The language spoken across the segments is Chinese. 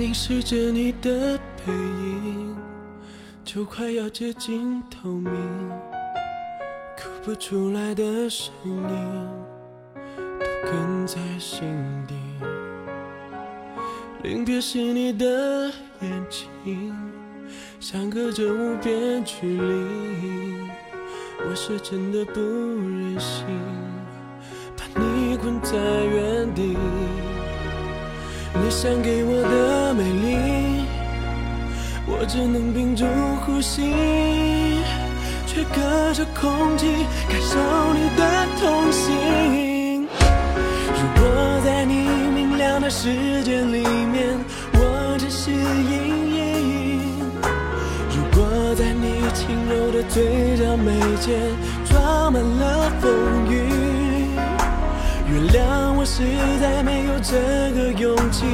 凝视着你的背影，就快要接近透明，哭不出来的声音都哽在心底。临别时你的眼睛，相隔着无边距离，我是真的不忍心把你困在原。你想给我的美丽，我只能屏住呼吸，却隔着空气感受你的痛心。如果在你明亮的世界里面，我只是阴影；如果在你轻柔的嘴角眉间装满了风雨，原谅我实在没有这个勇气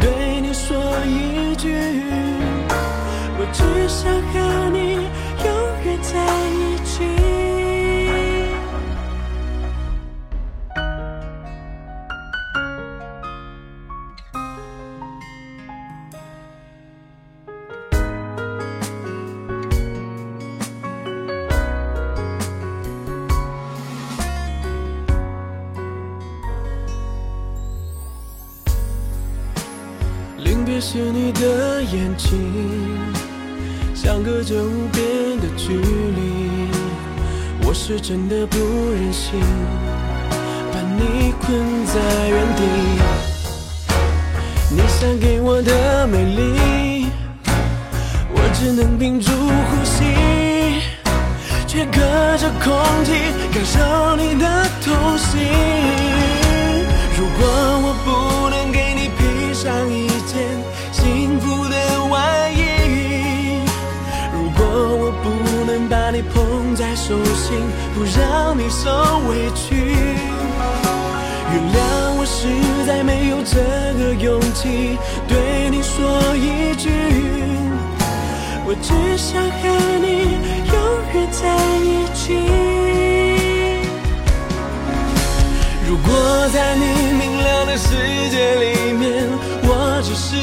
对你说一句，我只想和临别时你的眼睛，相隔着无边的距离，我是真的不忍心把你困在原地。你想给我的美丽，我只能屏住呼吸，却隔着空气感受你的痛心。如果你捧在手心，不让你受委屈，原谅我实在没有这个勇气对你说一句，我只想和你永远在一起。如果在你明亮的世界里面，我只是